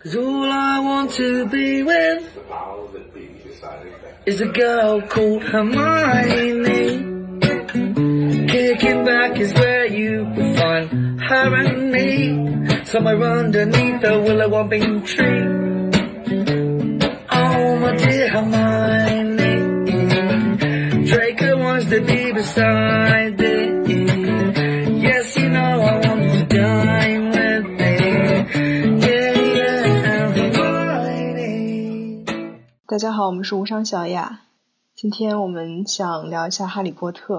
Cause all I want to be with is a girl called Hermione. Kicking back is where you will find her and me. Somewhere underneath the willow whopping tree. Oh, my dear Hermione. Draco wants to be beside 大家好，我们是无伤小雅。今天我们想聊一下《哈利波特》。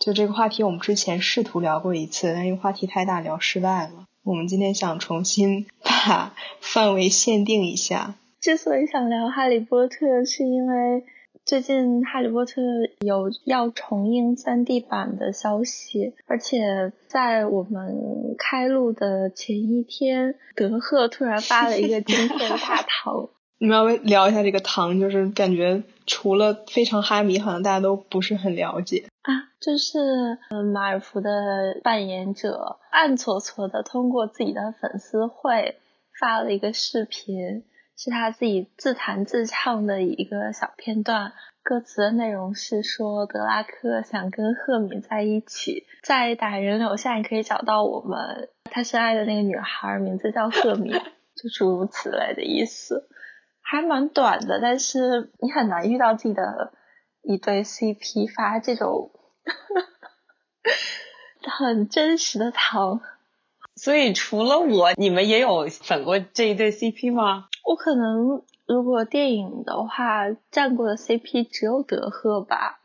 就这个话题，我们之前试图聊过一次，但因为话题太大，聊失败了。我们今天想重新把范围限定一下。之所以想聊《哈利波特》，是因为最近《哈利波特》有要重映 3D 版的消息，而且在我们开录的前一天，德赫突然发了一个惊天大唐。我们要不聊一下这个糖，就是感觉除了非常哈迷，好像大家都不是很了解。啊，就是嗯，马尔福的扮演者暗搓搓的通过自己的粉丝会发了一个视频，是他自己自弹自唱的一个小片段。歌词的内容是说德拉克想跟赫敏在一起，在打人流下你可以找到我们，他深爱的那个女孩名字叫赫敏，就诸如此类的意思，还蛮短的，但是你很难遇到自己的一对 CP 发这种 很真实的糖。所以除了我，你们也有粉过这一对 CP 吗？我可能如果电影的话，站过的 CP 只有德赫吧。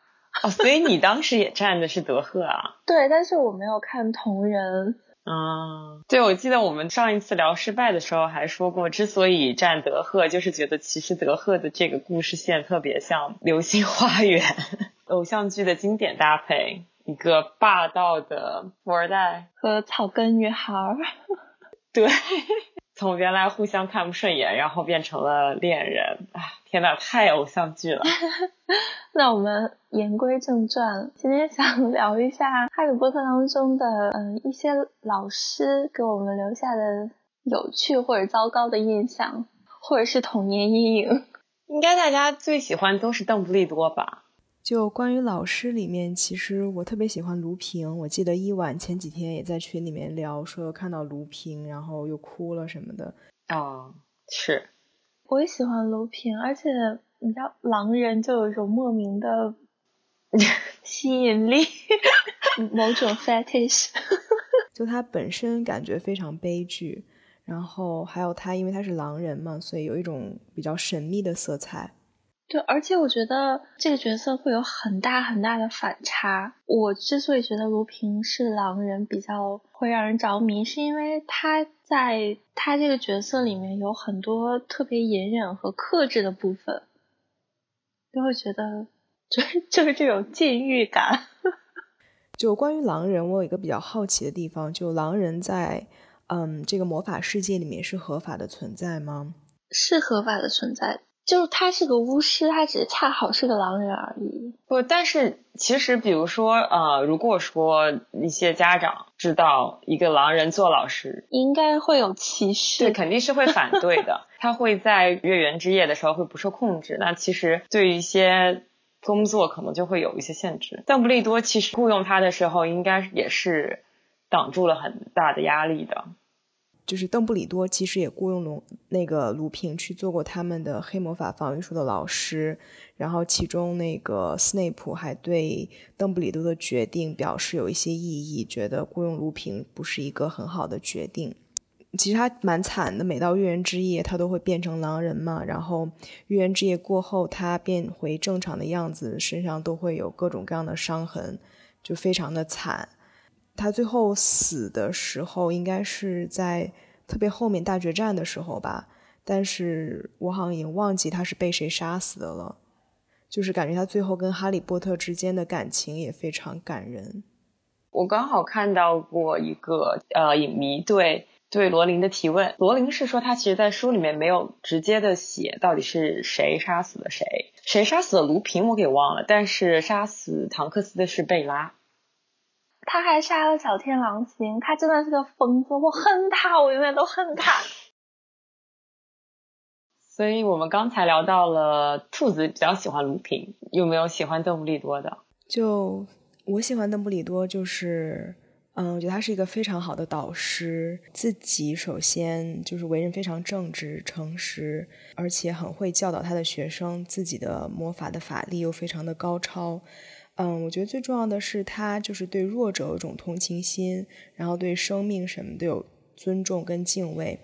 哦，所以你当时也站的是德赫啊？对，但是我没有看同人。啊，对，我记得我们上一次聊失败的时候还说过，之所以站德赫，就是觉得其实德赫的这个故事线特别像《流星花园》偶像剧的经典搭配，一个霸道的富二代和草根女孩。对，从原来互相看不顺眼，然后变成了恋人，啊，天呐，太偶像剧了。那我们言归正传，今天想聊一下《哈利波特》当中的嗯一些老师给我们留下的有趣或者糟糕的印象，或者是童年阴影。应该大家最喜欢都是邓布利多吧？就关于老师里面，其实我特别喜欢卢平。我记得伊婉前几天也在群里面聊，说看到卢平，然后又哭了什么的。啊，是，我也喜欢卢平，而且你知道，狼人就有一种莫名的 吸引力，某种 fetish。就他本身感觉非常悲剧，然后还有他，因为他是狼人嘛，所以有一种比较神秘的色彩。对，而且我觉得这个角色会有很大很大的反差。我之所以觉得卢平是狼人比较会让人着迷，是因为他在他这个角色里面有很多特别隐忍和克制的部分，就会觉得就是就是这种禁欲感。就关于狼人，我有一个比较好奇的地方，就狼人在嗯这个魔法世界里面是合法的存在吗？是合法的存在，就是他是个巫师，他只是恰好是个狼人而已。不，但是其实比如说，呃，如果说一些家长知道一个狼人做老师，应该会有歧视，对，肯定是会反对的。他会在月圆之夜的时候会不受控制。那其实对于一些工作可能就会有一些限制。邓布利多其实雇佣他的时候，应该也是挡住了很大的压力的。就是邓布利多其实也雇佣了那个卢平去做过他们的黑魔法防御术的老师，然后其中那个斯内普还对邓布利多的决定表示有一些异议，觉得雇佣卢平不是一个很好的决定。其实他蛮惨的，每到月圆之夜他都会变成狼人嘛，然后月圆之夜过后他变回正常的样子，身上都会有各种各样的伤痕，就非常的惨。他最后死的时候，应该是在特别后面大决战的时候吧，但是我好像已经忘记他是被谁杀死的了。就是感觉他最后跟哈利波特之间的感情也非常感人。我刚好看到过一个呃影迷对对罗琳的提问，罗琳是说他其实，在书里面没有直接的写到底是谁杀死了谁，谁杀死了卢平我给忘了，但是杀死唐克斯的是贝拉。他还杀了小天狼星，他真的是个疯子，我恨他，我永远都恨他。所以我们刚才聊到了兔子比较喜欢卢平，有没有喜欢邓布利多的？就我喜欢邓布利多，就是嗯，我觉得他是一个非常好的导师，自己首先就是为人非常正直、诚实，而且很会教导他的学生，自己的魔法的法力又非常的高超。嗯，我觉得最重要的是他就是对弱者有一种同情心，然后对生命什么都有尊重跟敬畏。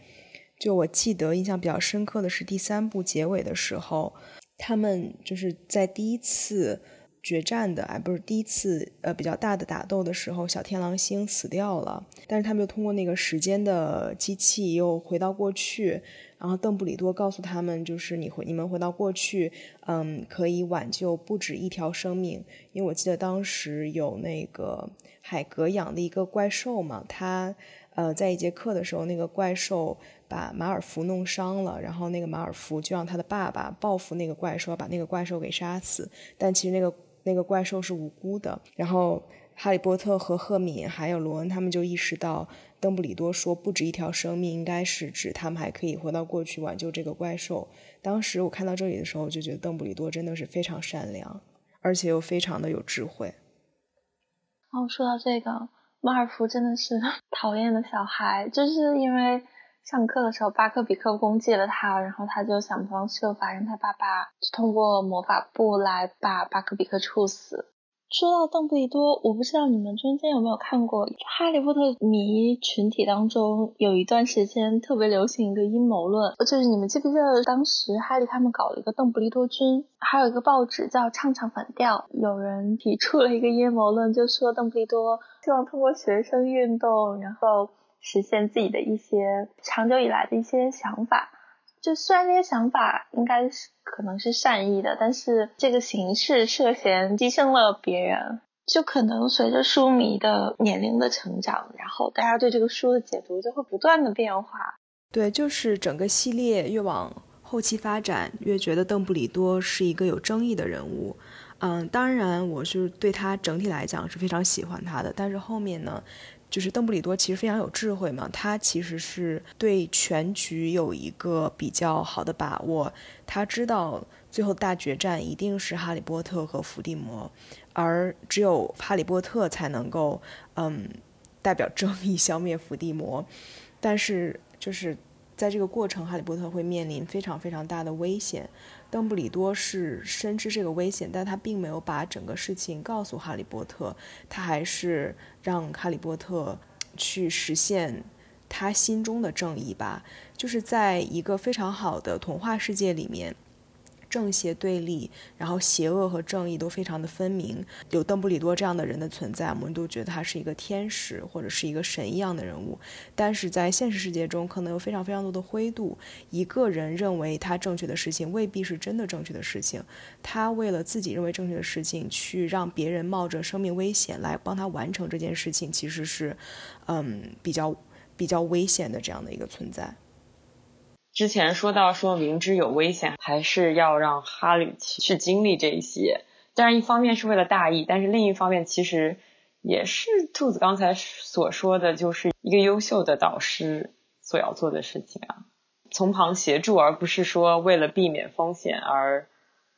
就我记得印象比较深刻的是第三部结尾的时候，他们就是在第一次决战的，哎，不是第一次呃比较大的打斗的时候，小天狼星死掉了，但是他们又通过那个时间的机器又回到过去，然后邓布利多告诉他们，就是你回你们回到过去，嗯，可以挽救不止一条生命，因为我记得当时有那个海格养的一个怪兽嘛，他呃在一节课的时候，那个怪兽。把马尔福弄伤了，然后那个马尔福就让他的爸爸报复那个怪兽，把那个怪兽给杀死。但其实那个那个怪兽是无辜的。然后哈利波特和赫敏还有罗恩他们就意识到，邓布利多说不止一条生命，应该是指他们还可以回到过去挽救这个怪兽。当时我看到这里的时候，我就觉得邓布利多真的是非常善良，而且又非常的有智慧。哦，说到这个，马尔福真的是 讨厌的小孩，就是因为。上课的时候，巴克比克攻击了他，然后他就想方设法让他爸爸通过魔法部来把巴克比克处死。说到邓布利多，我不知道你们中间有没有看过《哈利波特》迷群体当中有一段时间特别流行一个阴谋论，就是你们记不记得当时哈利他们搞了一个邓布利多军，还有一个报纸叫《唱唱反调》，有人提出了一个阴谋论，就说邓布利多希望通过学生运动，然后。实现自己的一些长久以来的一些想法，就虽然这些想法应该是可能是善意的，但是这个形式涉嫌牺牲了别人，就可能随着书迷的年龄的成长，然后大家对这个书的解读就会不断的变化。对，就是整个系列越往后期发展，越觉得邓布利多是一个有争议的人物。嗯，当然我是对他整体来讲是非常喜欢他的，但是后面呢？就是邓布利多其实非常有智慧嘛，他其实是对全局有一个比较好的把握，他知道最后大决战一定是哈利波特和伏地魔，而只有哈利波特才能够嗯代表正义消灭伏地魔，但是就是在这个过程，哈利波特会面临非常非常大的危险。邓布利多是深知这个危险，但他并没有把整个事情告诉哈利波特，他还是让哈利波特去实现他心中的正义吧。就是在一个非常好的童话世界里面。正邪对立，然后邪恶和正义都非常的分明。有邓布利多这样的人的存在，我们都觉得他是一个天使或者是一个神一样的人物。但是在现实世界中，可能有非常非常多的灰度。一个人认为他正确的事情，未必是真的正确的事情。他为了自己认为正确的事情，去让别人冒着生命危险来帮他完成这件事情，其实是，嗯，比较比较危险的这样的一个存在。之前说到说明知有危险，还是要让哈利去经历这些。当然，一方面是为了大义，但是另一方面其实也是兔子刚才所说的，就是一个优秀的导师所要做的事情啊，从旁协助，而不是说为了避免风险而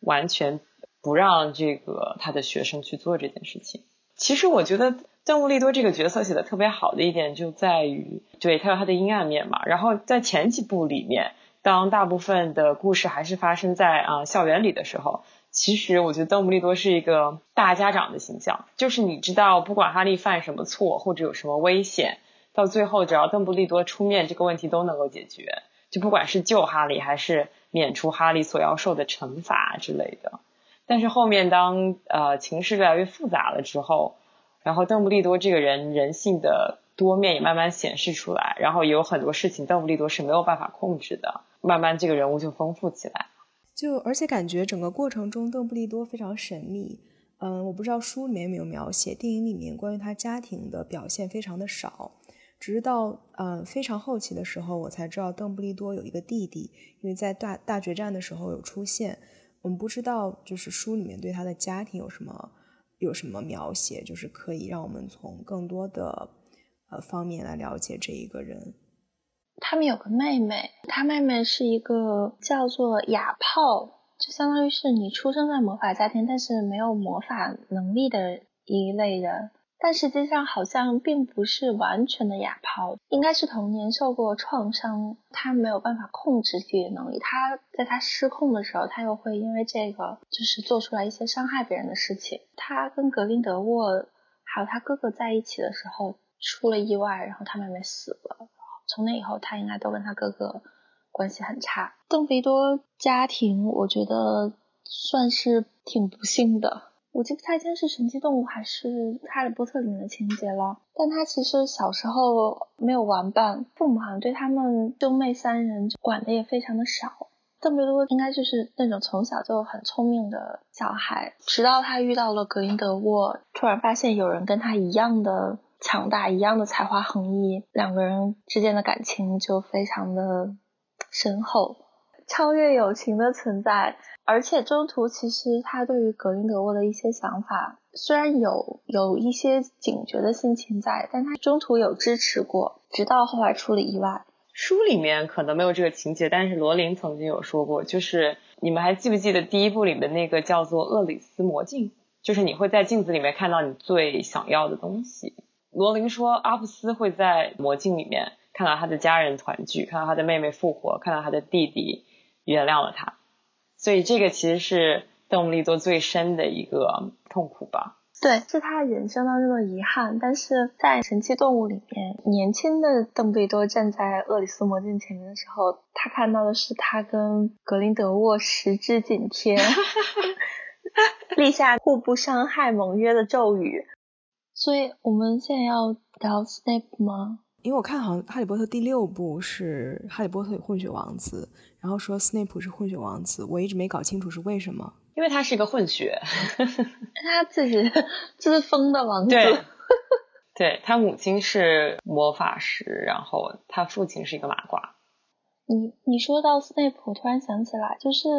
完全不让这个他的学生去做这件事情。其实我觉得邓布利多这个角色写的特别好的一点就在于，对他有他的阴暗面嘛。然后在前几部里面，当大部分的故事还是发生在啊校园里的时候，其实我觉得邓布利多是一个大家长的形象，就是你知道，不管哈利犯什么错或者有什么危险，到最后只要邓布利多出面，这个问题都能够解决。就不管是救哈利，还是免除哈利所要受的惩罚之类的。但是后面当呃情势越来越复杂了之后，然后邓布利多这个人人性的多面也慢慢显示出来，然后有很多事情邓布利多是没有办法控制的，慢慢这个人物就丰富起来。就而且感觉整个过程中邓布利多非常神秘，嗯，我不知道书里面有没有描写，电影里面关于他家庭的表现非常的少，直到呃非常后期的时候，我才知道邓布利多有一个弟弟，因为在大大决战的时候有出现。我们不知道，就是书里面对他的家庭有什么有什么描写，就是可以让我们从更多的呃方面来了解这一个人。他们有个妹妹，他妹妹是一个叫做哑炮，就相当于是你出生在魔法家庭，但是没有魔法能力的一类人。但实际上好像并不是完全的哑炮，应该是童年受过创伤，他没有办法控制自己的能力。他在他失控的时候，他又会因为这个就是做出来一些伤害别人的事情。他跟格林德沃还有他哥哥在一起的时候出了意外，然后他妹妹死了。从那以后，他应该都跟他哥哥关系很差。邓布利多家庭，我觉得算是挺不幸的。我记不太清是神奇动物还是哈利波特里面的情节了，但他其实小时候没有玩伴，父母好像对他们兄妹三人管的也非常的少。邓布利多应该就是那种从小就很聪明的小孩，直到他遇到了格林德沃，突然发现有人跟他一样的强大，一样的才华横溢，两个人之间的感情就非常的深厚，超越友情的存在。而且中途其实他对于格林德沃的一些想法，虽然有有一些警觉的心情在，但他中途有支持过，直到后来出了意外。书里面可能没有这个情节，但是罗琳曾经有说过，就是你们还记不记得第一部里的那个叫做厄里斯魔镜，就是你会在镜子里面看到你最想要的东西。罗琳说阿布斯会在魔镜里面看到他的家人团聚，看到他的妹妹复活，看到他的弟弟原谅了他。所以这个其实是邓布利多最深的一个痛苦吧？对，是他人生当中的遗憾。但是在神奇动物里面，年轻的邓布利多站在厄里斯魔镜前面的时候，他看到的是他跟格林德沃十指紧贴，立下互不伤害盟约的咒语。所以我们现在要聊 Snape 吗？因为我看好像《哈利波特》第六部是《哈利波特与混血王子》，然后说斯内普是混血王子，我一直没搞清楚是为什么。因为他是一个混血，他自己自封的王子。对，对他母亲是魔法师，然后他父亲是一个麻瓜。你你说到斯内普，突然想起来，就是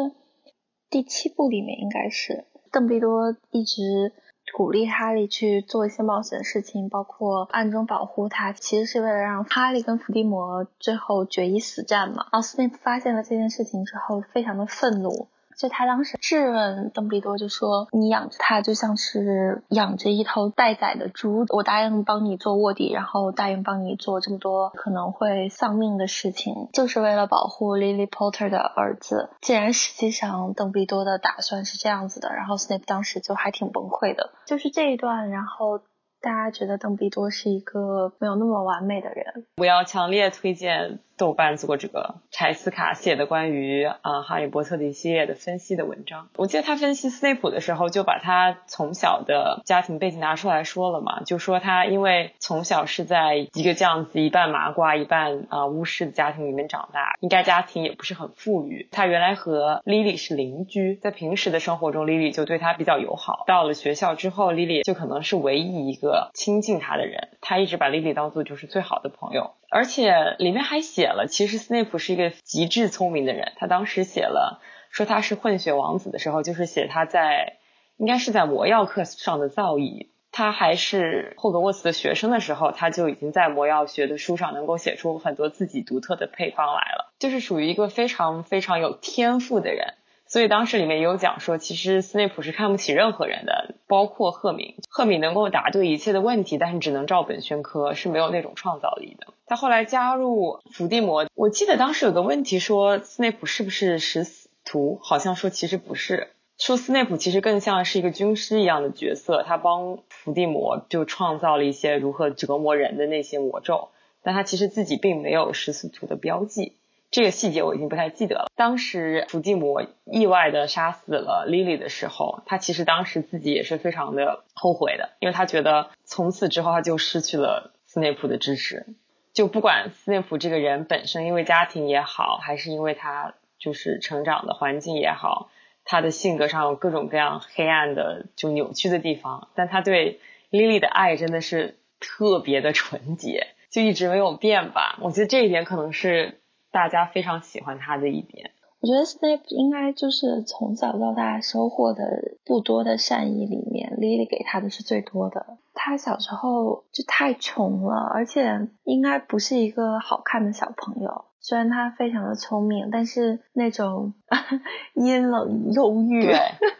第七部里面应该是邓布利多一直。鼓励哈利去做一些冒险的事情，包括暗中保护他，其实是为了让哈利跟伏地魔最后决一死战嘛。然后斯内普发现了这件事情之后，非常的愤怒。就他当时质问邓布利多，就说：“你养着他就像是养着一头待宰的猪。我答应帮你做卧底，然后答应帮你做这么多可能会丧命的事情，就是为了保护 Lily Potter 的儿子。既然实际上邓布利多的打算是这样子的，然后 Snape 当时就还挺崩溃的。就是这一段，然后。”大家觉得邓布利多是一个没有那么完美的人。我要强烈推荐豆瓣做这个柴斯卡写的关于啊哈利波特的一系列的分析的文章。我记得他分析斯内普的时候，就把他从小的家庭背景拿出来说了嘛，就说他因为从小是在一个这样子一半麻瓜一半啊巫师的家庭里面长大，应该家庭也不是很富裕。他原来和莉莉是邻居，在平时的生活中，莉莉就对他比较友好。到了学校之后，莉莉就可能是唯一一个。亲近他的人，他一直把莉莉当做就是最好的朋友，而且里面还写了，其实斯内普是一个极致聪明的人。他当时写了说他是混血王子的时候，就是写他在应该是在魔药课上的造诣。他还是霍格沃茨的学生的时候，他就已经在魔药学的书上能够写出很多自己独特的配方来了，就是属于一个非常非常有天赋的人。所以当时里面也有讲说，其实斯内普是看不起任何人的，包括赫敏。赫敏能够答对一切的问题，但是只能照本宣科，是没有那种创造力的。他后来加入伏地魔，我记得当时有个问题说，斯内普是不是食死徒？好像说其实不是，说斯内普其实更像是一个军师一样的角色，他帮伏地魔就创造了一些如何折磨人的那些魔咒，但他其实自己并没有食死徒的标记。这个细节我已经不太记得了。当时伏地魔意外的杀死了 Lily 的时候，他其实当时自己也是非常的后悔的，因为他觉得从此之后他就失去了斯内普的支持。就不管斯内普这个人本身，因为家庭也好，还是因为他就是成长的环境也好，他的性格上有各种各样黑暗的就扭曲的地方，但他对 Lily 的爱真的是特别的纯洁，就一直没有变吧。我觉得这一点可能是。大家非常喜欢他的一点，我觉得 Snape 应该就是从小到大收获的不多的善意里面，Lily 给他的是最多的。他小时候就太穷了，而且应该不是一个好看的小朋友。虽然他非常的聪明，但是那种 阴冷忧郁、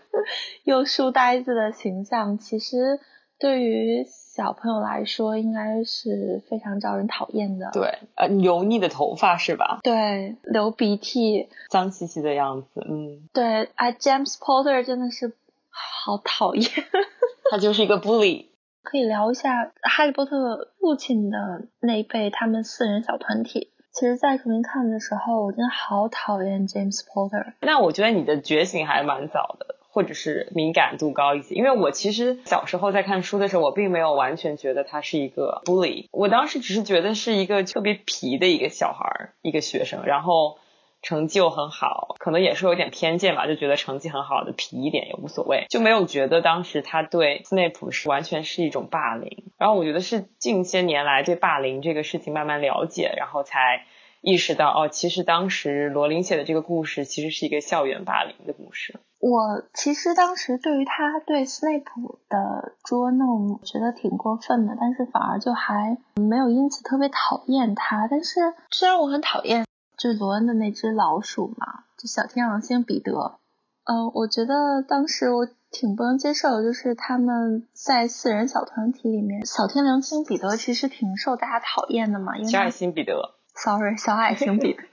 又书呆子的形象，其实对于小朋友来说，应该是非常招人讨厌的。对，呃，油腻的头发是吧？对，流鼻涕、脏兮兮的样子，嗯。对啊，James Potter 真的是好讨厌。他就是一个 bully。可以聊一下哈利波特父亲的那一辈，他们四人小团体。其实，在重新看的时候，我真的好讨厌 James Potter。那我觉得你的觉醒还蛮早的，或者是敏感度高一些。因为我其实小时候在看书的时候，我并没有完全觉得他是一个 bully，我当时只是觉得是一个特别皮的一个小孩，一个学生，然后。成绩又很好，可能也是有点偏见吧，就觉得成绩很好的皮一点也无所谓，就没有觉得当时他对斯内普是完全是一种霸凌。然后我觉得是近些年来对霸凌这个事情慢慢了解，然后才意识到哦，其实当时罗琳写的这个故事其实是一个校园霸凌的故事。我其实当时对于他对斯内普的捉弄觉得挺过分的，但是反而就还没有因此特别讨厌他。但是虽然我很讨厌。就是罗恩的那只老鼠嘛，就小天狼星彼得。呃，我觉得当时我挺不能接受的，就是他们在四人小团体里面，小天狼星彼得其实挺受大家讨厌的嘛。因为小矮星彼得，sorry，小矮星彼得。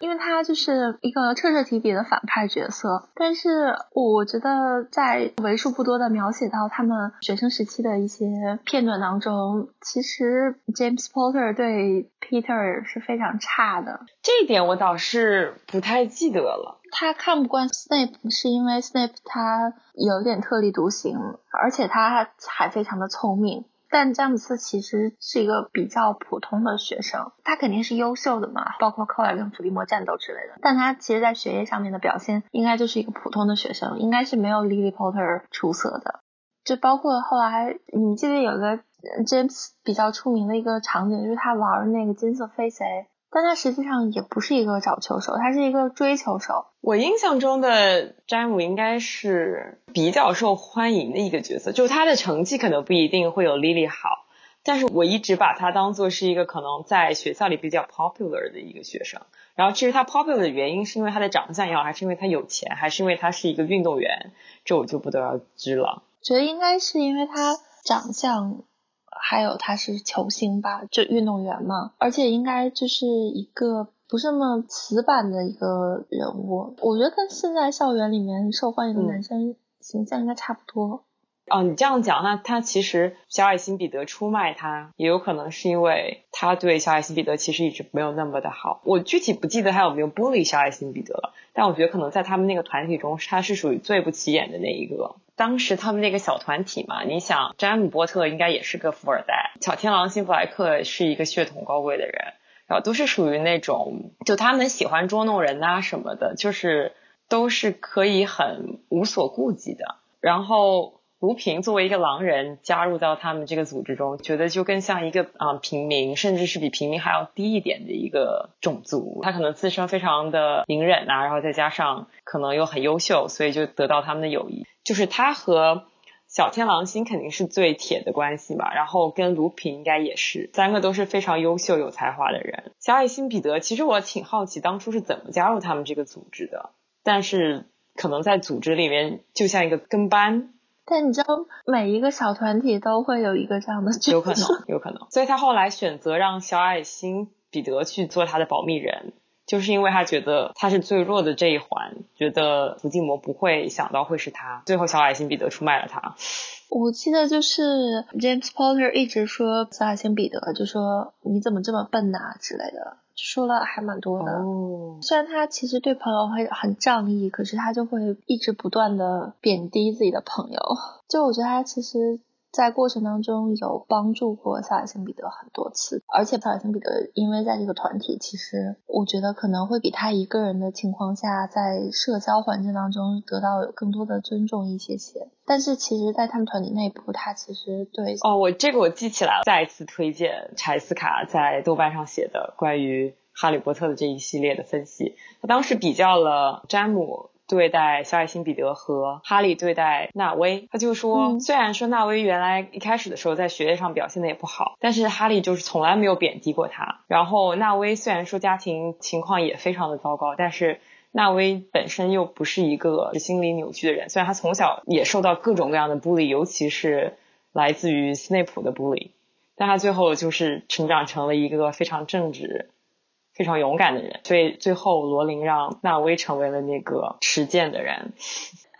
因为他就是一个彻彻底底的反派角色，但是我觉得在为数不多的描写到他们学生时期的一些片段当中，其实 James Potter 对 Peter 是非常差的。这一点我倒是不太记得了。他看不惯 Snape 是因为 Snape 他有点特立独行，而且他还非常的聪明。但詹姆斯其实是一个比较普通的学生，他肯定是优秀的嘛，包括后来跟伏地魔战斗之类的。但他其实，在学业上面的表现，应该就是一个普通的学生，应该是没有 Lily Potter 出色的。就包括后来，你记得有个 James 比较出名的一个场景，就是他玩那个金色飞贼。但他实际上也不是一个找球手，他是一个追球手。我印象中的詹姆应该是比较受欢迎的一个角色，就是他的成绩可能不一定会有莉莉好，但是我一直把他当做是一个可能在学校里比较 popular 的一个学生。然后其实他 popular 的原因是因为他的长相也好，还是因为他有钱，还是因为他是一个运动员，这我就不得而知了。觉得应该是因为他长相。还有他是球星吧，就运动员嘛，而且应该就是一个不是那么死板的一个人物。我觉得跟现在校园里面受欢迎的男生形象应该差不多。哦，你这样讲，那他其实小矮星彼得出卖他，也有可能是因为他对小矮星彼得其实一直没有那么的好。我具体不记得他有没有 bully 小矮星彼得了，但我觉得可能在他们那个团体中，他是属于最不起眼的那一个。当时他们那个小团体嘛，你想，詹姆波特应该也是个富二代，小天狼星布莱克是一个血统高贵的人，然后都是属于那种，就他们喜欢捉弄人呐什么的，就是都是可以很无所顾忌的。然后卢平作为一个狼人加入到他们这个组织中，觉得就更像一个啊平民，甚至是比平民还要低一点的一个种族。他可能自身非常的隐忍呐，然后再加上可能又很优秀，所以就得到他们的友谊。就是他和小天狼星肯定是最铁的关系嘛，然后跟卢平应该也是，三个都是非常优秀有才华的人。小矮星彼得，其实我挺好奇当初是怎么加入他们这个组织的，但是可能在组织里面就像一个跟班。但你知道，每一个小团体都会有一个这样的有可能，有可能。所以他后来选择让小矮星彼得去做他的保密人。就是因为他觉得他是最弱的这一环，觉得伏地魔不会想到会是他，最后小矮星彼得出卖了他。我记得就是 James Potter 一直说小矮星彼得，就说你怎么这么笨呐之类的，说了还蛮多的。哦，虽然他其实对朋友会很仗义，可是他就会一直不断的贬低自己的朋友。就我觉得他其实。在过程当中有帮助过萨尔辛彼得很多次，而且萨尔辛彼得因为在这个团体，其实我觉得可能会比他一个人的情况下，在社交环境当中得到有更多的尊重一些些。但是其实，在他们团体内部，他其实对哦，我这个我记起来了，再一次推荐柴斯卡在豆瓣上写的关于哈利波特的这一系列的分析。他当时比较了詹姆。对待小矮星彼得和哈利对待纳威。他就说，虽然说纳威原来一开始的时候在学业上表现的也不好，但是哈利就是从来没有贬低过他。然后纳威虽然说家庭情况也非常的糟糕，但是纳威本身又不是一个心理扭曲的人。虽然他从小也受到各种各样的孤立，尤其是来自于斯内普的孤立，但他最后就是成长成了一个非常正直。非常勇敢的人，所以最后罗琳让纳威成为了那个持剑的人。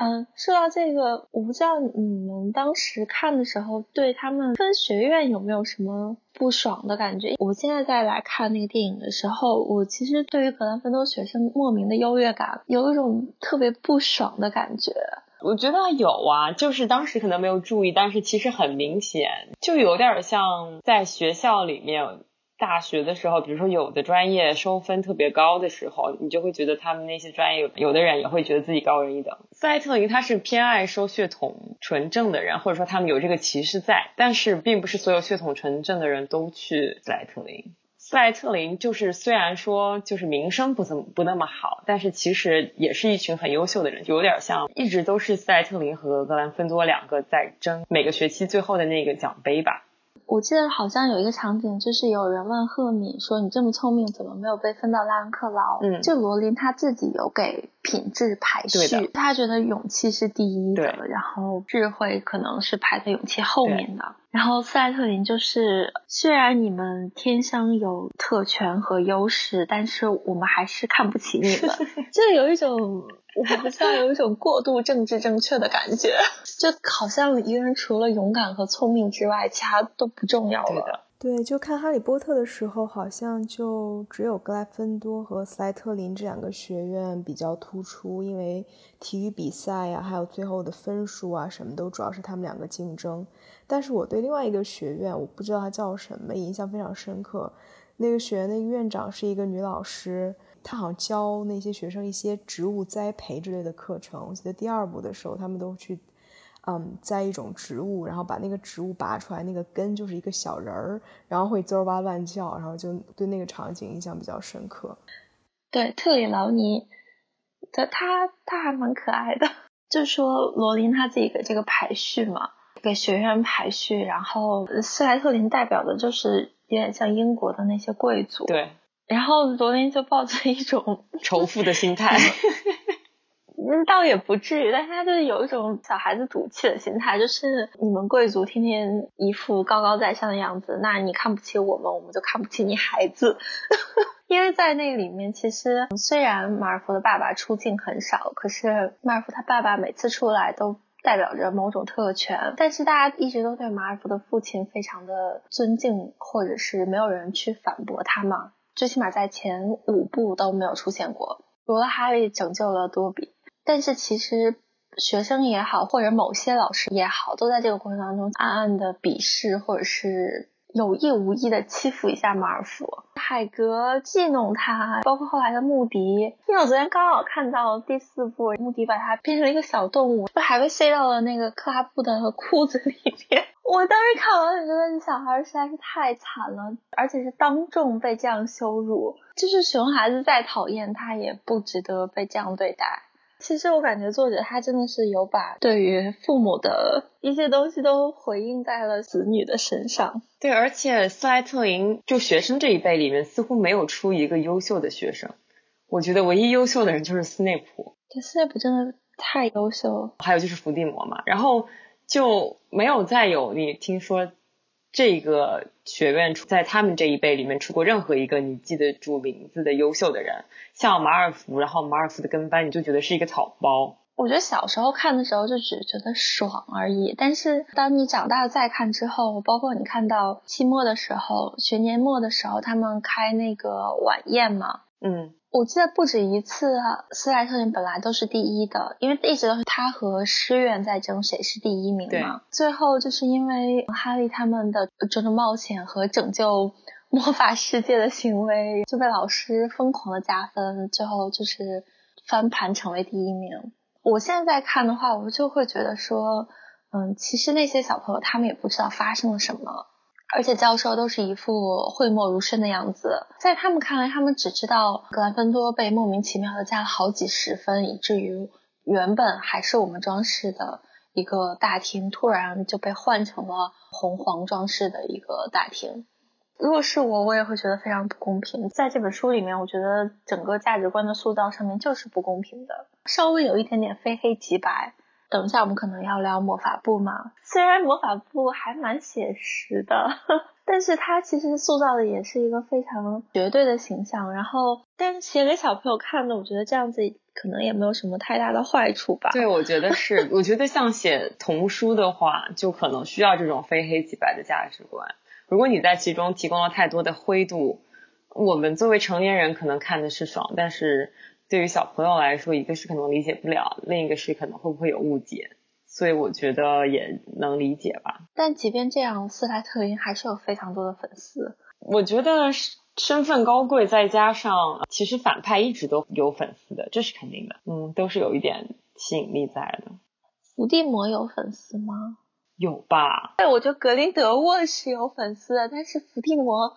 嗯，说到这个，我不知道你们当时看的时候，对他们分学院有没有什么不爽的感觉？我现在再来看那个电影的时候，我其实对于格兰芬多学生莫名的优越感，有一种特别不爽的感觉。我觉得有啊，就是当时可能没有注意，但是其实很明显，就有点像在学校里面。大学的时候，比如说有的专业收分特别高的时候，你就会觉得他们那些专业有的人也会觉得自己高人一等。斯莱特林他是偏爱收血统纯正的人，或者说他们有这个歧视在，但是并不是所有血统纯正的人都去斯莱特林。斯莱特林就是虽然说就是名声不怎么不那么好，但是其实也是一群很优秀的人，有点像一直都是斯莱特林和格兰芬多两个在争每个学期最后的那个奖杯吧。我记得好像有一个场景，就是有人问赫敏说：“你这么聪明，怎么没有被分到拉恩克劳？”嗯，就罗琳他自己有给品质排序，他觉得勇气是第一的，然后智慧可能是排在勇气后面的。然后斯莱特林就是，虽然你们天生有特权和优势，但是我们还是看不起你们，就有一种。我不知道有一种过度政治正确的感觉，就好像一个人除了勇敢和聪明之外，其他都不重要了。对，就看《哈利波特》的时候，好像就只有格莱芬多和斯莱特林这两个学院比较突出，因为体育比赛呀，还有最后的分数啊，什么都主要是他们两个竞争。但是我对另外一个学院，我不知道它叫什么，印象非常深刻。那个学院那个院长是一个女老师。她好像教那些学生一些植物栽培之类的课程。我记得第二部的时候，他们都去，嗯，栽一种植物，然后把那个植物拔出来，那个根就是一个小人儿，然后会滋儿哇乱叫，然后就对那个场景印象比较深刻。对，特里劳尼，他他他还蛮可爱的。就说罗琳他自己的这个排序嘛，给学院排序，然后斯莱特林代表的就是有点像英国的那些贵族。对。然后罗琳就抱着一种仇富的心态，嗯，倒也不至于，但是他就是有一种小孩子赌气的心态，就是你们贵族天天一副高高在上的样子，那你看不起我们，我们就看不起你孩子。因为在那里面，其实虽然马尔福的爸爸出镜很少，可是马尔福他爸爸每次出来都代表着某种特权，但是大家一直都对马尔福的父亲非常的尊敬，或者是没有人去反驳他嘛。最起码在前五部都没有出现过，除了哈利拯救了多比，但是其实学生也好，或者某些老师也好，都在这个过程当中暗暗的鄙视或者是。有意无意的欺负一下马尔福，海格戏弄他，包括后来的穆迪。因为我昨天刚好看到第四部，穆迪把他变成了一个小动物，不还被塞到了那个克拉布的裤子里面。我当时看完，我觉得这小孩实在是太惨了，而且是当众被这样羞辱。就是熊孩子再讨厌，他也不值得被这样对待。其实我感觉作者他真的是有把对于父母的一些东西都回应在了子女的身上。对，而且斯莱特林就学生这一辈里面似乎没有出一个优秀的学生，我觉得唯一优秀的人就是斯内普。对，斯内普真的太优秀了。还有就是伏地魔嘛，然后就没有再有你听说。这个学院出在他们这一辈里面出过任何一个你记得住名字的优秀的人，像马尔福，然后马尔福的跟班，你就觉得是一个草包。我觉得小时候看的时候就只觉得爽而已，但是当你长大了再看之后，包括你看到期末的时候、学年末的时候，他们开那个晚宴嘛，嗯。我记得不止一次，啊斯莱特林本来都是第一的，因为一直都是他和师院在争谁是第一名嘛。最后就是因为哈利他们的这种冒险和拯救 魔法世界的行为，就被老师疯狂的加分，最后就是翻盘成为第一名。我现在看的话，我就会觉得说，嗯，其实那些小朋友他们也不知道发生了什么。而且教授都是一副讳莫如深的样子，在他们看来，他们只知道格兰芬多被莫名其妙的加了好几十分，以至于原本还是我们装饰的一个大厅，突然就被换成了红黄装饰的一个大厅。如果是我，我也会觉得非常不公平。在这本书里面，我觉得整个价值观的塑造上面就是不公平的，稍微有一点点非黑即白。等一下，我们可能要聊魔法部嘛。虽然魔法部还蛮写实的，但是它其实塑造的也是一个非常绝对的形象。然后，但是写给小朋友看的，我觉得这样子可能也没有什么太大的坏处吧。对，我觉得是。我觉得像写童书的话，就可能需要这种非黑即白的价值观。如果你在其中提供了太多的灰度，我们作为成年人可能看的是爽，但是。对于小朋友来说，一个是可能理解不了，另一个是可能会不会有误解，所以我觉得也能理解吧。但即便这样，斯莱特林还是有非常多的粉丝。我觉得身份高贵，再加上其实反派一直都有粉丝的，这是肯定的。嗯，都是有一点吸引力在的。伏地魔有粉丝吗？有吧？对，我觉得格林德沃是有粉丝的，但是伏地魔，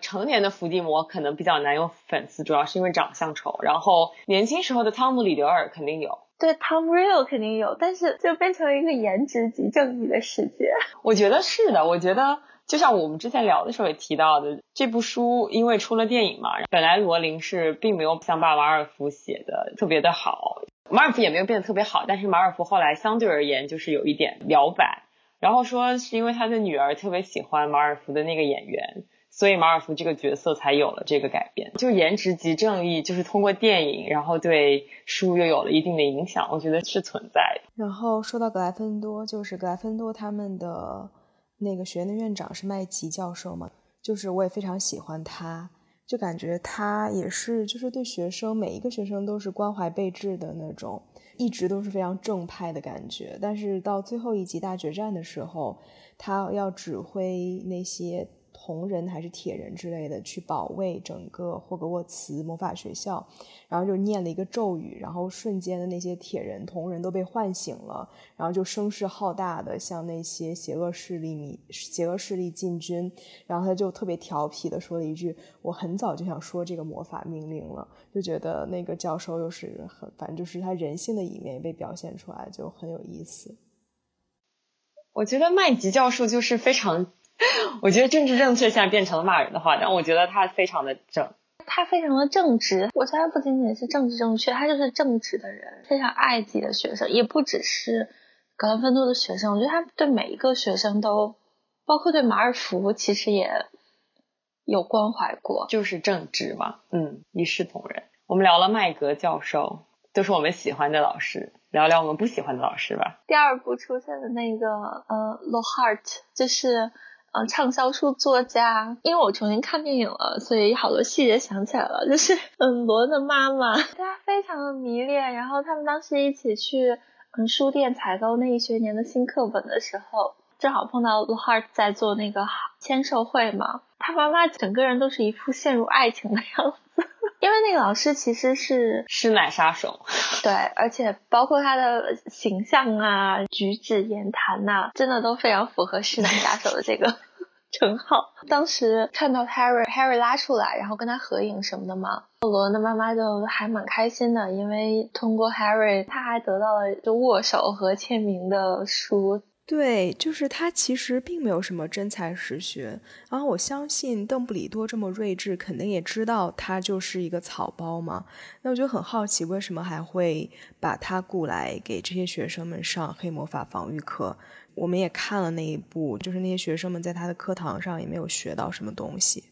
成年的伏地魔可能比较难有粉丝，主要是因为长相丑。然后年轻时候的汤姆里德尔肯定有，对，Tom Riddle 肯定有，但是就变成了一个颜值即正义的世界。我觉得是的，我觉得就像我们之前聊的时候也提到的，这部书因为出了电影嘛，本来罗琳是并没有像把马尔福写的特别的好。马尔福也没有变得特别好，但是马尔福后来相对而言就是有一点摇摆，然后说是因为他的女儿特别喜欢马尔福的那个演员，所以马尔福这个角色才有了这个改变。就颜值即正义，就是通过电影，然后对书又有了一定的影响，我觉得是存在。然后说到格莱芬多，就是格莱芬多他们的那个学院的院长是麦吉教授嘛，就是我也非常喜欢他。就感觉他也是，就是对学生每一个学生都是关怀备至的那种，一直都是非常正派的感觉。但是到最后一集大决战的时候，他要指挥那些。红人还是铁人之类的去保卫整个霍格沃茨魔法学校，然后就念了一个咒语，然后瞬间的那些铁人、铜人都被唤醒了，然后就声势浩大的向那些邪恶势力、邪恶势力进军，然后他就特别调皮的说了一句：“我很早就想说这个魔法命令了。”就觉得那个教授又是很，反正就是他人性的一面被表现出来，就很有意思。我觉得麦吉教授就是非常。我觉得政治正确现在变成了骂人的话，但我觉得他非常的正，他非常的正直。我觉得他不仅仅是政治正确，他就是正直的人，非常爱自己的学生，也不只是格兰芬多的学生。我觉得他对每一个学生都，包括对马尔福，其实也有关怀过，就是正直嘛。嗯，一视同仁。我们聊了麦格教授，都是我们喜欢的老师，聊聊我们不喜欢的老师吧。第二部出现的那个呃，Lohart 就是。嗯，畅销书作家，因为我重新看电影了，所以好多细节想起来了。就是嗯，罗的妈妈对，他非常的迷恋。然后他们当时一起去嗯书店采购那一学年的新课本的时候，正好碰到罗哈在做那个签售会嘛。他妈妈整个人都是一副陷入爱情的样子，因为那个老师其实是师奶杀手。对，而且包括他的形象啊、举止言谈呐，真的都非常符合师奶杀手的这个。称号。当时看到 Harry，Harry 拉出来，然后跟他合影什么的嘛，罗恩的妈妈就还蛮开心的，因为通过 Harry，他还得到了就握手和签名的书。对，就是他其实并没有什么真才实学，然后我相信邓布利多这么睿智，肯定也知道他就是一个草包嘛。那我就很好奇，为什么还会把他雇来给这些学生们上黑魔法防御课？我们也看了那一部，就是那些学生们在他的课堂上也没有学到什么东西。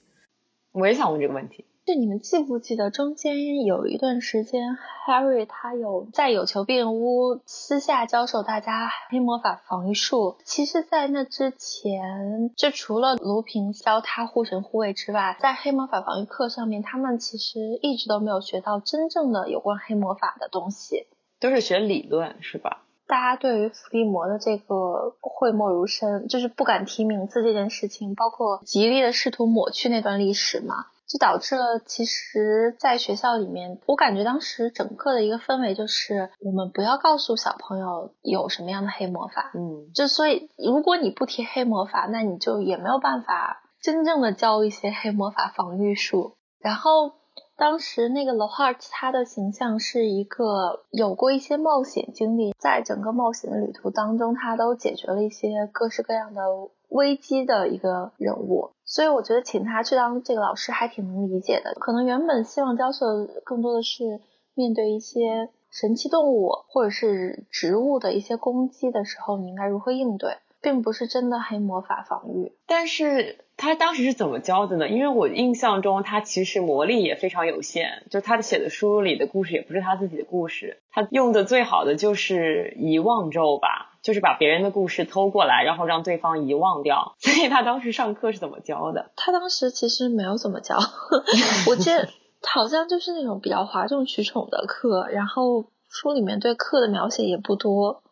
我也想问这个问题。就你们记不记得中间有一段时间，Harry 他有在有求必应屋私下教授大家黑魔法防御术。其实，在那之前，就除了卢平教他护神护卫之外，在黑魔法防御课上面，他们其实一直都没有学到真正的有关黑魔法的东西，都是学理论，是吧？大家对于伏地魔的这个讳莫如深，就是不敢提名字这件事情，包括极力的试图抹去那段历史嘛。就导致了其实在学校里面，我感觉当时整个的一个氛围就是我们不要告诉小朋友有什么样的黑魔法，嗯，就所以如果你不提黑魔法，那你就也没有办法真正的教一些黑魔法防御术。然后当时那个 a r t 他的形象是一个有过一些冒险经历，在整个冒险的旅途当中，他都解决了一些各式各样的危机的一个人物。所以我觉得请他去当这个老师还挺能理解的。可能原本希望教授更多的是面对一些神奇动物或者是植物的一些攻击的时候，你应该如何应对，并不是真的黑魔法防御。但是他当时是怎么教的呢？因为我印象中他其实魔力也非常有限，就他写的书里的故事也不是他自己的故事，他用的最好的就是遗忘咒吧。就是把别人的故事偷过来，然后让对方遗忘掉。所以他当时上课是怎么教的？他当时其实没有怎么教，我记得好像就是那种比较哗众取宠的课，然后书里面对课的描写也不多。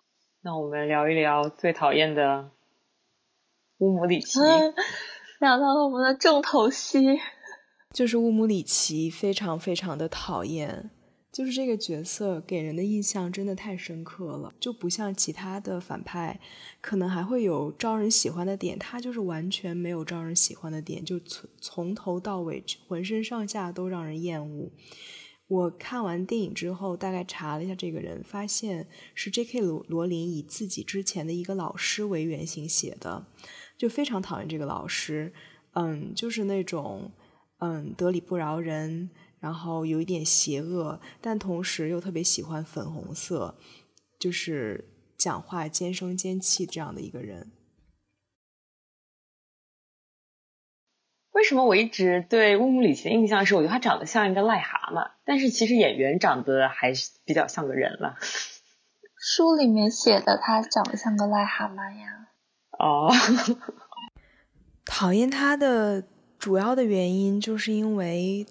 那我们聊一聊最讨厌的乌姆里奇。聊到了我们的重头戏，就是乌姆里奇，非常非常的讨厌。就是这个角色给人的印象真的太深刻了，就不像其他的反派，可能还会有招人喜欢的点，他就是完全没有招人喜欢的点，就从从头到尾浑身上下都让人厌恶。我看完电影之后，大概查了一下这个人，发现是 J.K. 罗罗琳以自己之前的一个老师为原型写的，就非常讨厌这个老师，嗯，就是那种嗯得理不饶人。然后有一点邪恶，但同时又特别喜欢粉红色，就是讲话尖声尖气这样的一个人。为什么我一直对乌姆里奇的印象是，我觉得他长得像一个癞蛤蟆，但是其实演员长得还是比较像个人了。书里面写的他长得像个癞蛤蟆呀。哦，讨厌他的主要的原因就是因为。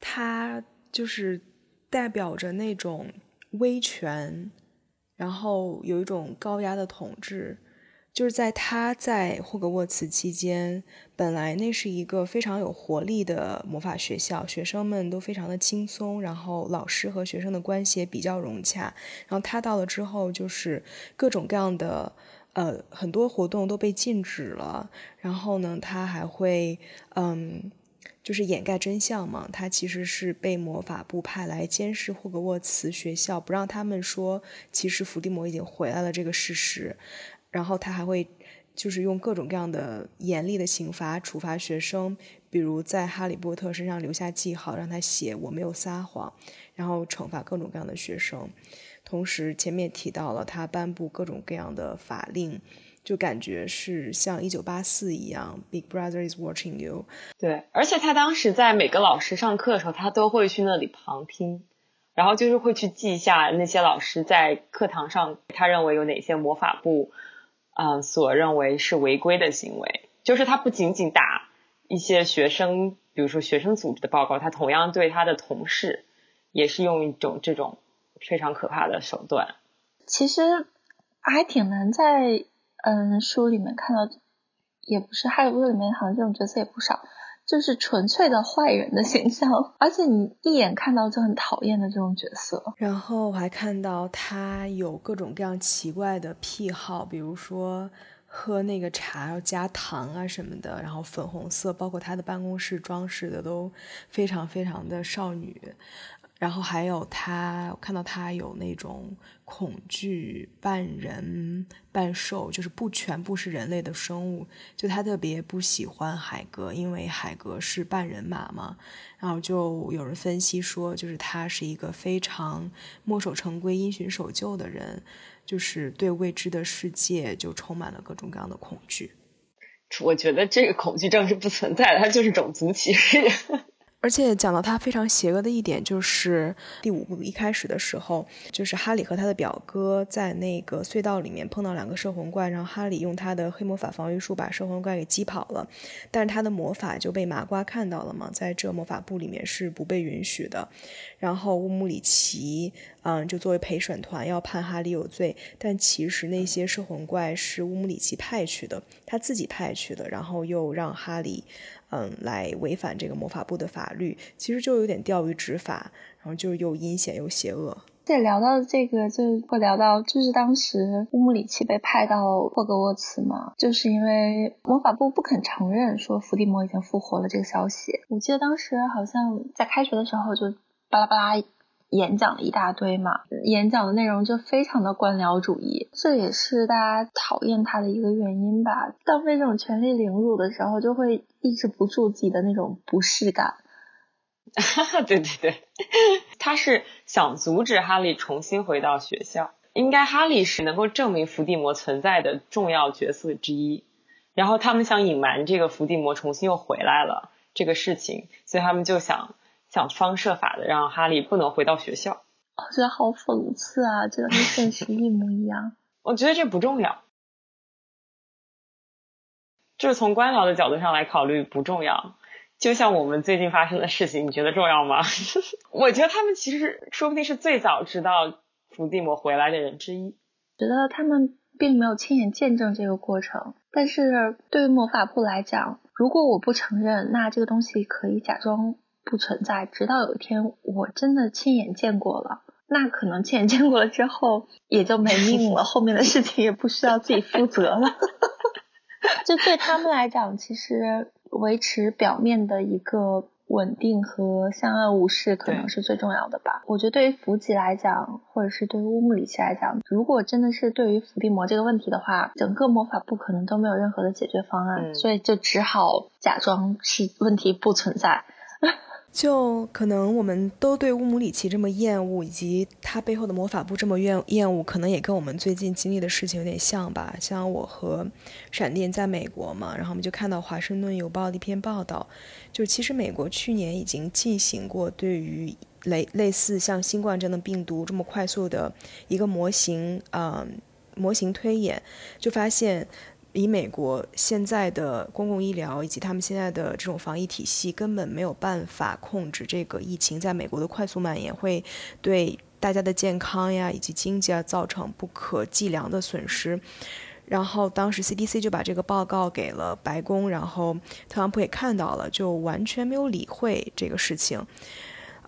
他就是代表着那种威权，然后有一种高压的统治。就是在他在霍格沃茨期间，本来那是一个非常有活力的魔法学校，学生们都非常的轻松，然后老师和学生的关系也比较融洽。然后他到了之后，就是各种各样的呃很多活动都被禁止了。然后呢，他还会嗯。就是掩盖真相嘛，他其实是被魔法部派来监视霍格沃茨学校，不让他们说其实伏地魔已经回来了这个事实。然后他还会就是用各种各样的严厉的刑罚处罚学生，比如在哈利波特身上留下记号，让他写我没有撒谎，然后惩罚各种各样的学生。同时前面提到了他颁布各种各样的法令。就感觉是像一九八四一样，Big Brother is watching you。对，而且他当时在每个老师上课的时候，他都会去那里旁听，然后就是会去记一下那些老师在课堂上他认为有哪些魔法部，嗯，所认为是违规的行为。就是他不仅仅打一些学生，比如说学生组织的报告，他同样对他的同事也是用一种这种非常可怕的手段。其实还挺难在。嗯，书里面看到，也不是《哈利波特》里面好像这种角色也不少，就是纯粹的坏人的形象，而且你一眼看到就很讨厌的这种角色。然后我还看到他有各种各样奇怪的癖好，比如说喝那个茶要加糖啊什么的，然后粉红色，包括他的办公室装饰的都非常非常的少女。然后还有他，我看到他有那种恐惧半人半兽，就是不全部是人类的生物。就他特别不喜欢海格，因为海格是半人马嘛。然后就有人分析说，就是他是一个非常墨守成规、因循守旧的人，就是对未知的世界就充满了各种各样的恐惧。我觉得这个恐惧症是不存在的，他就是种族歧视。而且讲到他非常邪恶的一点，就是第五部一开始的时候，就是哈利和他的表哥在那个隧道里面碰到两个摄魂怪，然后哈利用他的黑魔法防御术把摄魂怪给击跑了，但是他的魔法就被麻瓜看到了嘛，在这魔法部里面是不被允许的。然后乌姆里奇，嗯，就作为陪审团要判哈利有罪，但其实那些摄魂怪是乌姆里奇派去的，他自己派去的，然后又让哈利。嗯，来违反这个魔法部的法律，其实就有点钓鱼执法，然后就又阴险又邪恶。对，聊到这个就会聊到，就是当时乌姆里奇被派到霍格沃茨嘛，就是因为魔法部不肯承认说伏地魔已经复活了这个消息。我记得当时好像在开学的时候就巴拉巴拉演讲了一大堆嘛，演讲的内容就非常的官僚主义，这也是大家讨厌他的一个原因吧。当被这种权力凌辱的时候，就会抑制不住自己的那种不适感。哈 哈对对对，他是想阻止哈利重新回到学校。应该哈利是能够证明伏地魔存在的重要角色之一。然后他们想隐瞒这个伏地魔重新又回来了这个事情，所以他们就想想方设法的让哈利不能回到学校。我觉得好讽刺啊，这个跟现实一模一样。我觉得这不重要，就是从官僚的角度上来考虑不重要。就像我们最近发生的事情，你觉得重要吗？我觉得他们其实说不定是最早知道伏地魔回来的人之一。觉得他们并没有亲眼见证这个过程，但是对于魔法部来讲，如果我不承认，那这个东西可以假装不存在，直到有一天我真的亲眼见过了，那可能亲眼见过了之后也就没命了，后面的事情也不需要自己负责了。就对他们来讲，其实。维持表面的一个稳定和相安无事，可能是最重要的吧。我觉得对于福吉来讲，或者是对于乌姆里奇来讲，如果真的是对于伏地魔这个问题的话，整个魔法部可能都没有任何的解决方案，所以就只好假装是问题不存在。就可能我们都对乌姆里奇这么厌恶，以及他背后的魔法部这么厌厌恶，可能也跟我们最近经历的事情有点像吧。像我和闪电在美国嘛，然后我们就看到《华盛顿邮报》的一篇报道，就其实美国去年已经进行过对于类类似像新冠这样的病毒这么快速的一个模型啊模型推演，就发现。以美国现在的公共医疗以及他们现在的这种防疫体系，根本没有办法控制这个疫情在美国的快速蔓延，会对大家的健康呀以及经济啊造成不可计量的损失。然后当时 CDC 就把这个报告给了白宫，然后特朗普也看到了，就完全没有理会这个事情。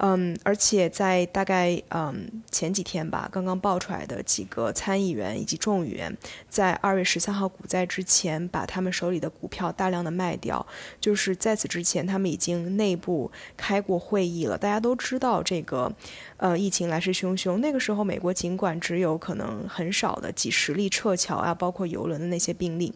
嗯，而且在大概嗯前几天吧，刚刚爆出来的几个参议员以及众议员，在二月十三号股灾之前，把他们手里的股票大量的卖掉。就是在此之前，他们已经内部开过会议了。大家都知道这个，呃，疫情来势汹汹。那个时候，美国尽管只有可能很少的几十例撤侨啊，包括游轮的那些病例。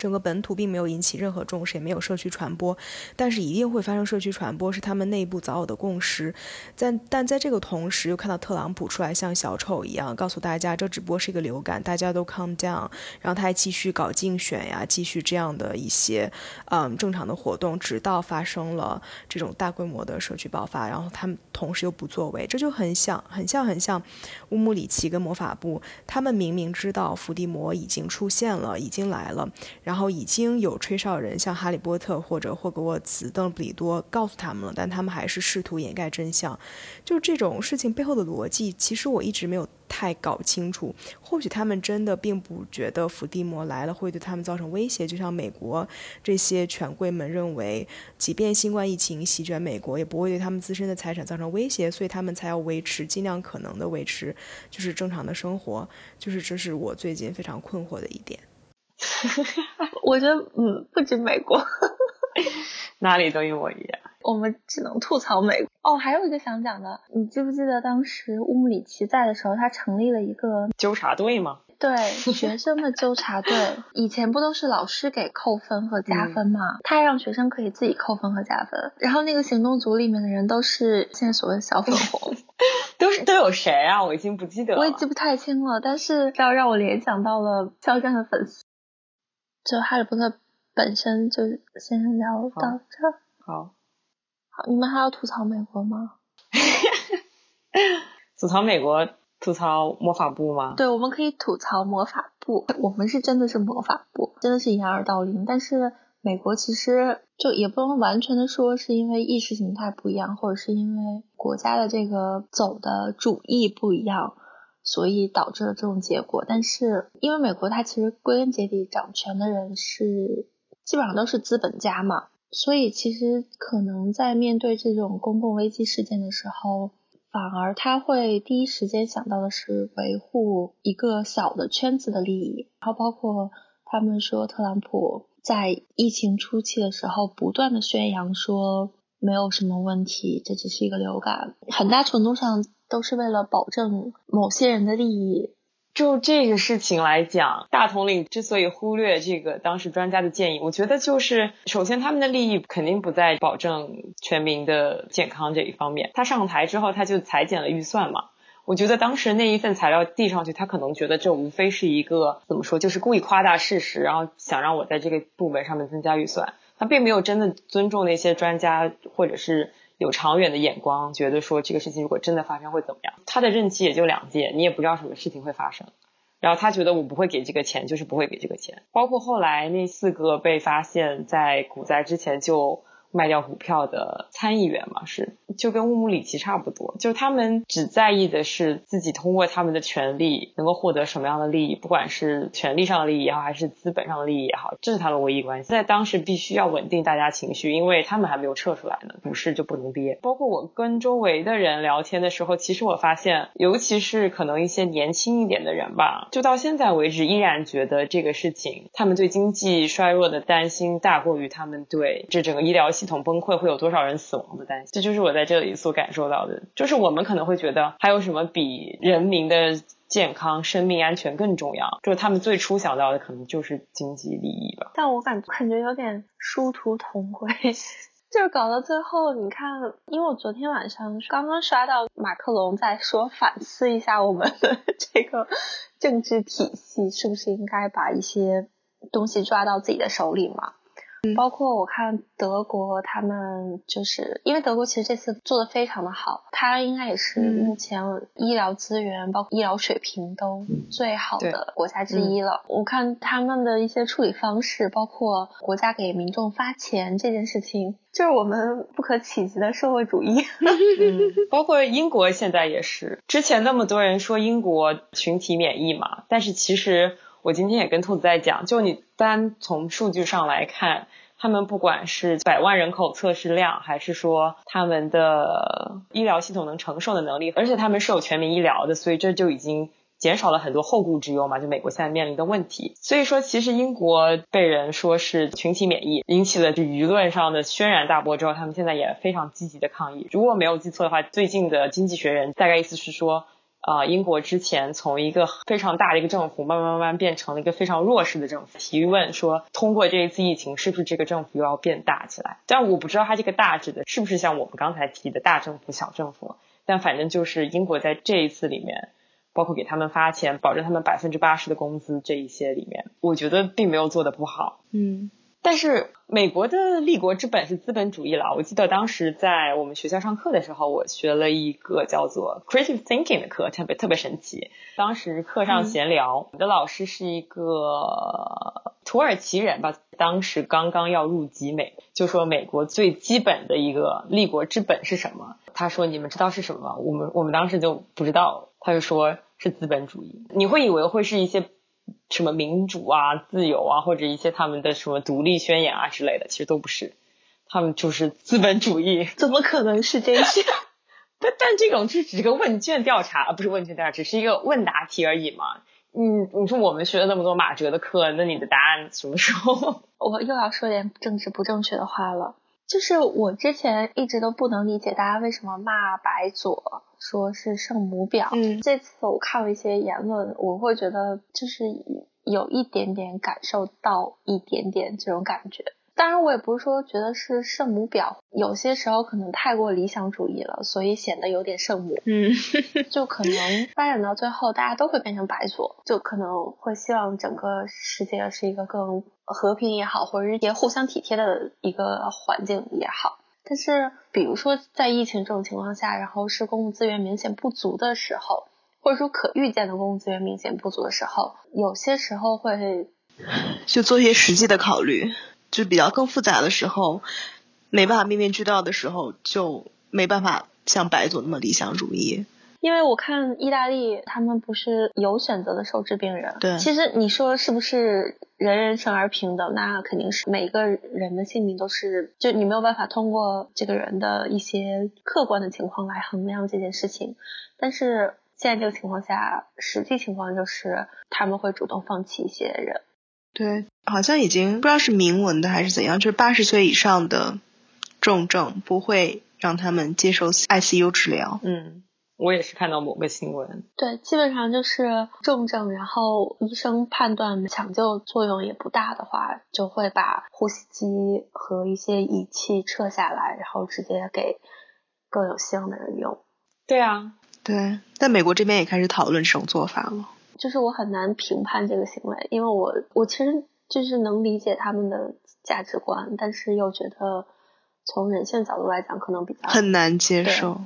整个本土并没有引起任何重视，也没有社区传播，但是一定会发生社区传播，是他们内部早有的共识。但但在这个同时，又看到特朗普出来像小丑一样，告诉大家这只不过是一个流感，大家都 calm down。然后他还继续搞竞选呀，继续这样的一些嗯正常的活动，直到发生了这种大规模的社区爆发，然后他们同时又不作为，这就很像很像很像乌姆里奇跟魔法部，他们明明知道伏地魔已经出现了，已经来了。然后已经有吹哨人，像哈利波特或者霍格沃茨、邓布利多告诉他们了，但他们还是试图掩盖真相。就这种事情背后的逻辑，其实我一直没有太搞清楚。或许他们真的并不觉得伏地魔来了会对他们造成威胁，就像美国这些权贵们认为，即便新冠疫情席卷美国，也不会对他们自身的财产造成威胁，所以他们才要维持尽量可能的维持就是正常的生活。就是这是我最近非常困惑的一点。我觉得，嗯，不止美国，哪里都一模一样。我们只能吐槽美国。哦，还有一个想讲的，你记不记得当时乌姆里奇在的时候，他成立了一个纠察队吗？对，学生的纠察队。以前不都是老师给扣分和加分吗？他让学生可以自己扣分和加分。然后那个行动组里面的人都是现在所谓的小粉红，都是都有谁啊？我已经不记得了，我也记不太清了。但是要让我联想到了肖战的粉丝。就《哈利波特》本身就先聊到这。好，好，你们还要吐槽美国吗？吐槽美国，吐槽魔法部吗？对，我们可以吐槽魔法部。我们是真的是魔法部，真的是掩耳盗铃。但是美国其实就也不能完全的说是因为意识形态不一样，或者是因为国家的这个走的主义不一样。所以导致了这种结果，但是因为美国它其实归根结底掌权的人是基本上都是资本家嘛，所以其实可能在面对这种公共危机事件的时候，反而他会第一时间想到的是维护一个小的圈子的利益，然后包括他们说特朗普在疫情初期的时候不断的宣扬说没有什么问题，这只是一个流感，很大程度上都是为了保证某些人的利益。就这个事情来讲，大统领之所以忽略这个当时专家的建议，我觉得就是首先他们的利益肯定不在保证全民的健康这一方面。他上台之后，他就裁减了预算嘛。我觉得当时那一份材料递上去，他可能觉得这无非是一个怎么说，就是故意夸大事实，然后想让我在这个部门上面增加预算。他并没有真的尊重那些专家或者是。有长远的眼光，觉得说这个事情如果真的发生会怎么样？他的任期也就两届，你也不知道什么事情会发生。然后他觉得我不会给这个钱，就是不会给这个钱。包括后来那四个被发现在股灾之前就。卖掉股票的参议员嘛，是就跟乌姆里奇差不多，就他们只在意的是自己通过他们的权利能够获得什么样的利益，不管是权利上的利益也好，还是资本上的利益也好，这是他们唯一关系。在当时必须要稳定大家情绪，因为他们还没有撤出来呢，股市就不能跌。包括我跟周围的人聊天的时候，其实我发现，尤其是可能一些年轻一点的人吧，就到现在为止依然觉得这个事情，他们对经济衰弱的担心大过于他们对这整个医疗。系统崩溃会有多少人死亡的担心，这就是我在这里所感受到的。就是我们可能会觉得还有什么比人民的健康、生命安全更重要？就是他们最初想到的可能就是经济利益吧。但我感感觉有点殊途同归，就是搞到最后，你看，因为我昨天晚上刚刚刷到马克龙在说反思一下我们的这个政治体系，是不是应该把一些东西抓到自己的手里嘛？包括我看德国，他们就是因为德国其实这次做的非常的好，它应该也是目前医疗资源包括医疗水平都最好的国家之一了。我看他们的一些处理方式，包括国家给民众发钱这件事情，就是我们不可企及的社会主义。包括英国现在也是，之前那么多人说英国群体免疫嘛，但是其实。我今天也跟兔子在讲，就你单从数据上来看，他们不管是百万人口测试量，还是说他们的医疗系统能承受的能力，而且他们是有全民医疗的，所以这就已经减少了很多后顾之忧嘛。就美国现在面临的问题，所以说其实英国被人说是群体免疫，引起了就舆论上的轩然大波之后，他们现在也非常积极的抗议。如果没有记错的话，最近的经济学人大概意思是说。啊，英国之前从一个非常大的一个政府，慢慢慢慢变成了一个非常弱势的政府。提问说，通过这一次疫情，是不是这个政府又要变大起来？但我不知道它这个大指的是不是像我们刚才提的大政府、小政府。但反正就是英国在这一次里面，包括给他们发钱、保证他们百分之八十的工资这一些里面，我觉得并没有做的不好。嗯。但是美国的立国之本是资本主义了。我记得当时在我们学校上课的时候，我学了一个叫做 creative thinking 的课，特别特别神奇。当时课上闲聊，我的老师是一个土耳其人吧，当时刚刚要入籍美，就说美国最基本的一个立国之本是什么？他说你们知道是什么吗？我们我们当时就不知道，他就说是资本主义。你会以为会是一些。什么民主啊、自由啊，或者一些他们的什么独立宣言啊之类的，其实都不是，他们就是资本主义。怎么可能是这些？但但这种是只是个问卷调查，不是问卷调查，只是一个问答题而已嘛。嗯，你说我们学了那么多马哲的课，那你的答案什么时候？我又要说点政治不正确的话了。就是我之前一直都不能理解大家为什么骂白左，说是圣母婊。嗯，这次我看了一些言论，我会觉得就是有一点点感受到一点点这种感觉。当然，我也不是说觉得是圣母婊，有些时候可能太过理想主义了，所以显得有点圣母。嗯，就可能发展到最后，大家都会变成白左，就可能会希望整个世界是一个更和平也好，或者一些互相体贴的一个环境也好。但是，比如说在疫情这种情况下，然后是公共资源明显不足的时候，或者说可预见的公共资源明显不足的时候，有些时候会就做一些实际的考虑。就比较更复杂的时候，没办法面面俱到的时候，就没办法像白左那么理想主义。因为我看意大利他们不是有选择的收治病人，对其实你说是不是人人生而平等？那肯定是每个人的性命都是，就你没有办法通过这个人的一些客观的情况来衡量这件事情。但是现在这个情况下，实际情况就是他们会主动放弃一些人。对，好像已经不知道是明文的还是怎样，就是八十岁以上的重症不会让他们接受 ICU 治疗。嗯，我也是看到某个新闻。对，基本上就是重症，然后医生判断抢救作用也不大的话，就会把呼吸机和一些仪器撤下来，然后直接给更有希望的人用。对啊，对，但美国这边也开始讨论这种做法了。就是我很难评判这个行为，因为我我其实就是能理解他们的价值观，但是又觉得从人性角度来讲，可能比较很难接受。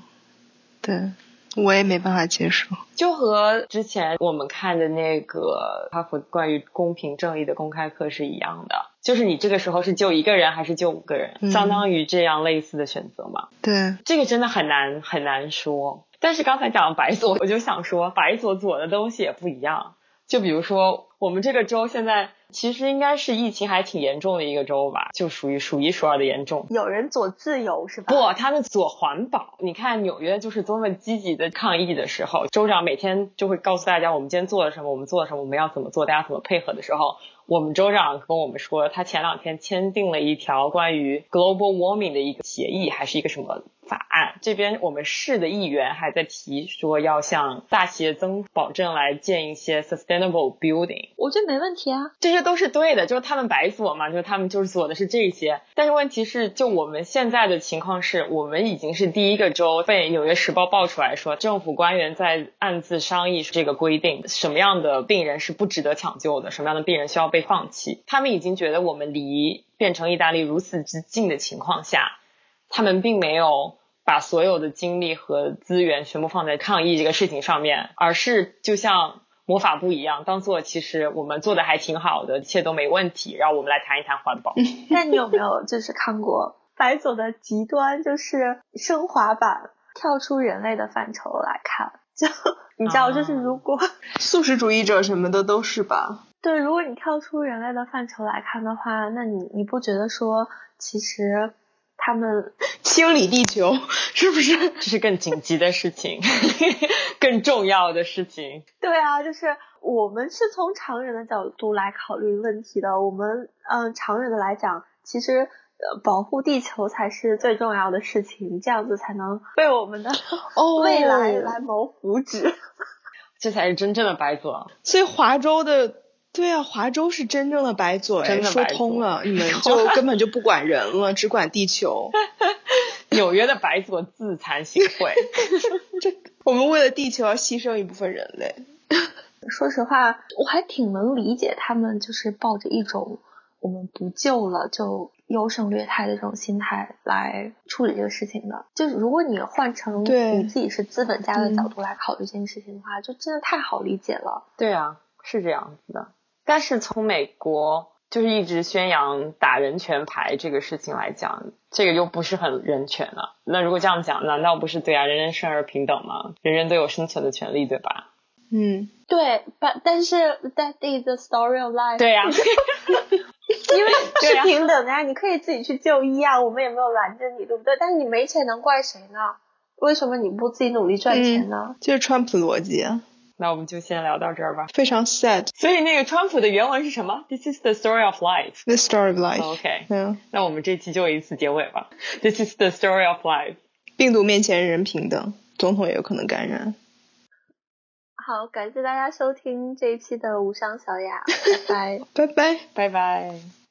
对，我也没办法接受。就和之前我们看的那个哈佛关于公平正义的公开课是一样的，就是你这个时候是救一个人还是救五个人，嗯相当于这样类似的选择嘛。对，这个真的很难很难说。但是刚才讲白左，我就想说，白左左的东西也不一样。就比如说，我们这个州现在其实应该是疫情还挺严重的一个州吧，就属于数一数二的严重。有人左自由是吧？不，他们左环保。你看纽约就是多么积极的抗议的时候，州长每天就会告诉大家我们今天做了什么，我们做了什么，我们要怎么做，大家怎么配合的时候，我们州长跟我们说，他前两天签订了一条关于 global warming 的一个协议，还是一个什么法案。这边我们市的议员还在提说要向大企业增保证来建一些 sustainable building。我觉得没问题啊。这些都是对的，就是他们白左嘛，就是他们就是左的是这些。但是问题是，就我们现在的情况是，我们已经是第一个州被《纽约时报》爆出来说，政府官员在暗自商议这个规定，什么样的病人是不值得抢救的，什么样的病人需要被放弃。他们已经觉得我们离变成意大利如此之近的情况下，他们并没有。把所有的精力和资源全部放在抗疫这个事情上面，而是就像魔法部一样，当做其实我们做的还挺好的，一切都没问题。然后我们来谈一谈环保。那你有没有就是看过白左的极端，就是升华版，跳出人类的范畴来看？就 你知道，就是如果、素食主义者什么的都是吧？对，如果你跳出人类的范畴来看的话，那你你不觉得说其实？他们清理地球是不是？这是更紧急的事情，更重要的事情。对啊，就是我们是从长远的角度来考虑问题的。我们嗯、呃，长远的来讲，其实呃，保护地球才是最重要的事情，这样子才能为我们的 未来来谋福祉。Oh, 这才是真正的白左。所以华州的。对啊，华州是真正的白左，真的说通了，你们就根本就不管人了，只管地球。纽约的白左自惭形秽，这我们为了地球要牺牲一部分人类。说实话，我还挺能理解他们就是抱着一种我们不救了就优胜劣汰的这种心态来处理这个事情的。就是如果你换成你自己是资本家的角度来考虑这件事情的话，就真的太好理解了。对啊，是这样子的。但是从美国就是一直宣扬打人权牌这个事情来讲，这个又不是很人权了。那如果这样讲，难道不是对啊？人人生而平等吗？人人都有生存的权利，对吧？嗯，对，但但是 that is the story of life。对呀、啊，因为是平等的呀，你可以自己去就医啊，我们也没有拦着你，对不对？但是你没钱能怪谁呢？为什么你不自己努力赚钱呢？嗯、就是川普逻辑啊。那我们就先聊到这儿吧。非常 sad。所以那个川普的原文是什么？This is the story of life. The story of life. OK. 嗯，那我们这期就以此结尾吧。This is the story of life. 病毒面前人人平等，总统也有可能感染。好，感谢大家收听这一期的无伤小雅，拜拜，拜拜，拜拜。